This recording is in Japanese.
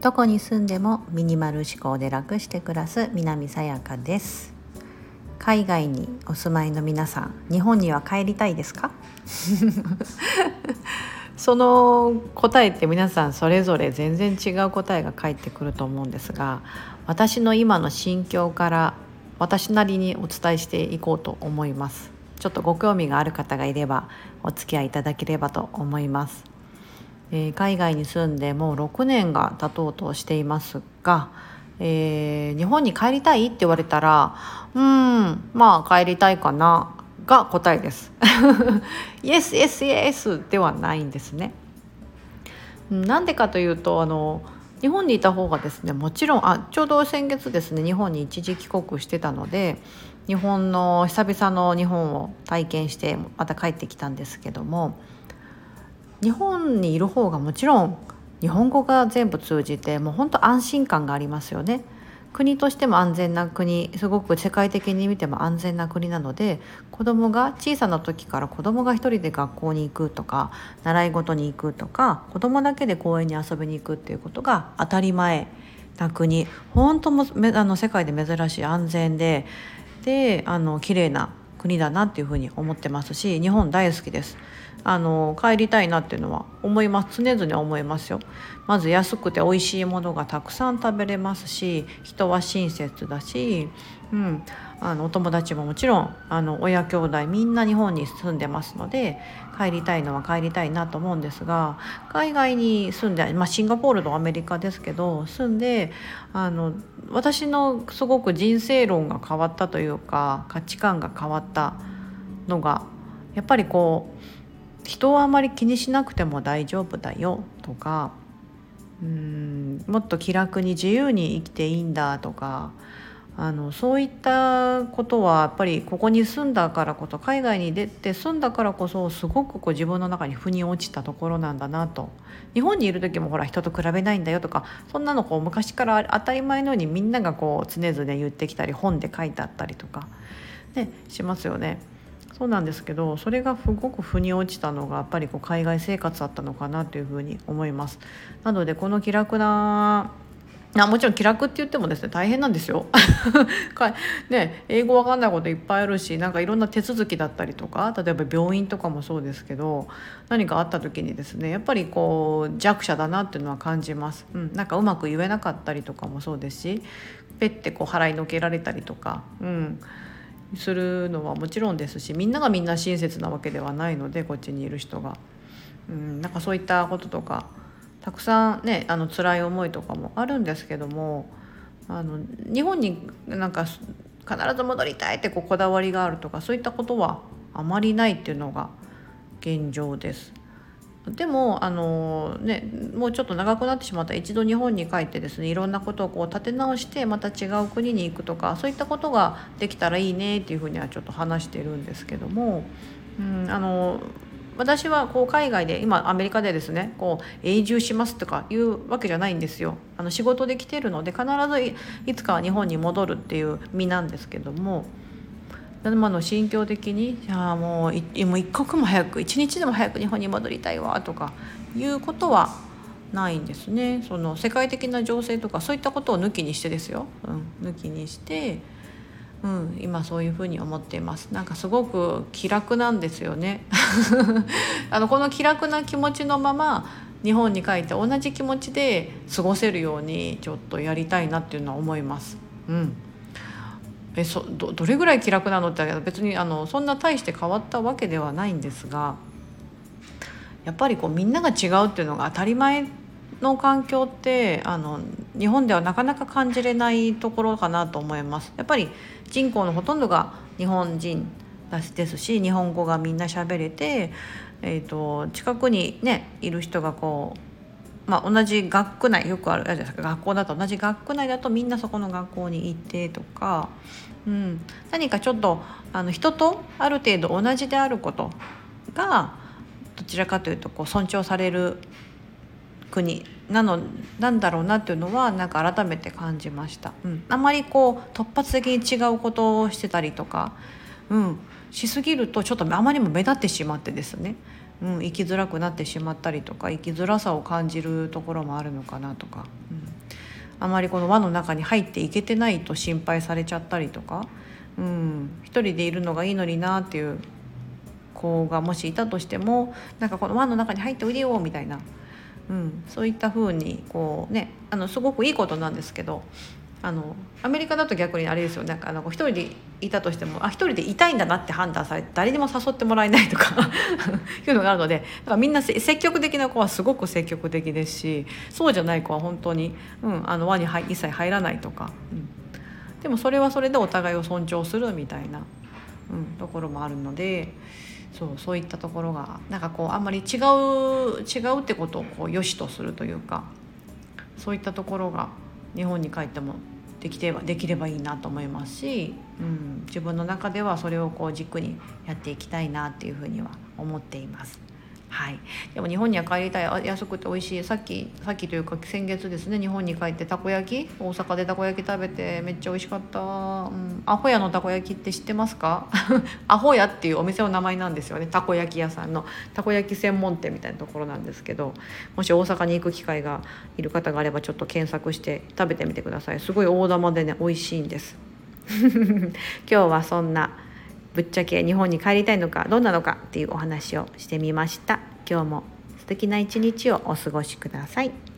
どこに住んでもミニマル思考で楽して暮らす南さやかです。海外にお住まいの皆さん日本には帰りたいですか？その答えって皆さんそれぞれ全然違う答えが返ってくると思うんですが私の今の心境から私なりにお伝えしていこうと思います。ちょっとご興味がある方がいればお付き合いいただければと思います、えー、海外に住んでもう6年が経とうとしていますが、えー、日本に帰りたいって言われたらうんまあ帰りたいかなが答えです。イエスイエスイエスではないんですね。なんでかというとあの日本にいた方がですねもちろんあちょうど先月ですね日本に一時帰国してたので日本の久々の日本を体験してまた帰ってきたんですけども日本にいる方がもちろん日本語が全部通じてもう本当安心感がありますよね。国としても安全な国すごく世界的に見ても安全な国なので子どもが小さな時から子どもが一人で学校に行くとか習い事に行くとか子どもだけで公園に遊びに行くっていうことが当たり前な国本当もあの世界で珍しい安全でであの綺麗な国だなっていうふうに思ってますし日本大好きです。あの帰りたいなっていうのは思います常々思いますよまず安くて美味しいものがたくさん食べれますし人は親切だし、うん、あのお友達ももちろんあの親兄弟みんな日本に住んでますので帰りたいのは帰りたいなと思うんですが海外に住んで、まあ、シンガポールとアメリカですけど住んであの私のすごく人生論が変わったというか価値観が変わったのがやっぱりこう人をあまり気にしなくても大丈夫だよとかうんもっと気楽に自由に生きていいんだとかあのそういったことはやっぱりここに住んだからこそ海外に出て住んだからこそすごくこう自分の中に腑に落ちたところなんだなと日本にいる時もほら人と比べないんだよとかそんなのこう昔から当たり前のようにみんながこう常々言ってきたり本で書いてあったりとか、ね、しますよね。そうなんですけどそれがすごく腑に落ちたのがやっぱりこう海外生活だったのかなというふうに思います。なのでこの気楽なあもちろん気楽って言ってもですね大変なんですよ。ね英語わかんないこといっぱいあるしなんかいろんな手続きだったりとか例えば病院とかもそうですけど何かあった時にですねやっぱりこう弱者だなっていうのは感じます。うん、なんかうまく言えなかったりとかもそうですしペッてこう払いのけられたりとか。うんするのはもちろんですしみんながみんな親切なわけではないのでこっちにいる人が。うん、なんかそういったこととかたくさんねあの辛い思いとかもあるんですけどもあの日本になんか必ず戻りたいってこうこだわりがあるとかそういったことはあまりないっていうのが現状です。でもあの、ね、もうちょっと長くなってしまった一度日本に帰ってですねいろんなことをこう立て直してまた違う国に行くとかそういったことができたらいいねっていうふうにはちょっと話してるんですけども、うん、あの私はこう海外で今アメリカでですねこう永住しますとかいうわけじゃないんですよ。あの仕事で来てるので必ずいつかは日本に戻るっていう身なんですけども。今の心境的に「いやもういもう一刻も早く一日でも早く日本に戻りたいわ」とかいうことはないんですねその世界的な情勢とかそういったことを抜きにしてですよ、うん、抜きにして、うん、今そういうふうに思っています。なんかすごく気楽なんですよね。あのこの気楽な気持ちのまま日本に帰って同じ気持ちで過ごせるようにちょっとやりたいなっていうのは思います。うん。えそどどれぐらい気楽なのって別にあのそんな大して変わったわけではないんですがやっぱりこうみんなが違うっていうのが当たり前の環境ってあの日本ではなかなか感じれないところかなと思います。やっぱり人口のほとんどが日本人ですし日本語がみんな喋れて、えーと、近くにねいる人がこうまあ、同じ学区内よくあるじゃないですか学校だと同じ学区内だとみんなそこの学校に行ってとかうん、何かちょっとあの人とある程度同じであることがどちらかというとこう尊重される国なのなんだろうなっていうのはなんか改めて感じました、うん、あまりこう突発的に違うことをしてたりとか、うん、しすぎるとちょっとあまりにも目立ってしまってですね、うん、生きづらくなってしまったりとか生きづらさを感じるところもあるのかなとか、うん、あまりこの輪の中に入っていけてないと心配されちゃったりとか、うん、一人でいるのがいいのになっていう子がもしいたとしてもなんかこの輪の中に入っておいでよみたいな、うん、そういった風にこうねあのすごくいいことなんですけどあのアメリカだと逆にあれですよなんかあの一人でいたとしてもあ一人でいたいんだなって判断されて誰にも誘ってもらえないとか いうのがあるのでだからみんな積極的な子はすごく積極的ですしそうじゃない子は本当に、うん、あの輪に一切入らないとか、うん、でもそれはそれでお互いを尊重するみたいな、うん、ところもあるので。そうそういったところがなんかこうあんまり違う違うってことをこう良しとするというかそういったところが日本に帰ってもできてできればいいなと思いますし、うん、自分の中ではそれをこう軸にやっていきたいなっていうふうには思っています。はい、でも日本には帰りたい。安くて美味しい。さっきさっきというか先月ですね日本に帰ってたこ焼き？大阪でたこ焼き食べてめっちゃ美味しかった、うん、アホ屋のたこ焼きって知ってますか？アホ屋っていうお店の名前なんですよね。たこ焼き屋さんの。たこ焼き専門店みたいなところなんですけどもし大阪に行く機会がいる方があればちょっと検索して食べてみてください。すごい大玉でね美味しいんです。今日はそんなぶっちゃけ日本に帰りたいのかどうなのかっていうお話をしてみました。今日も素敵な一日をお過ごしください。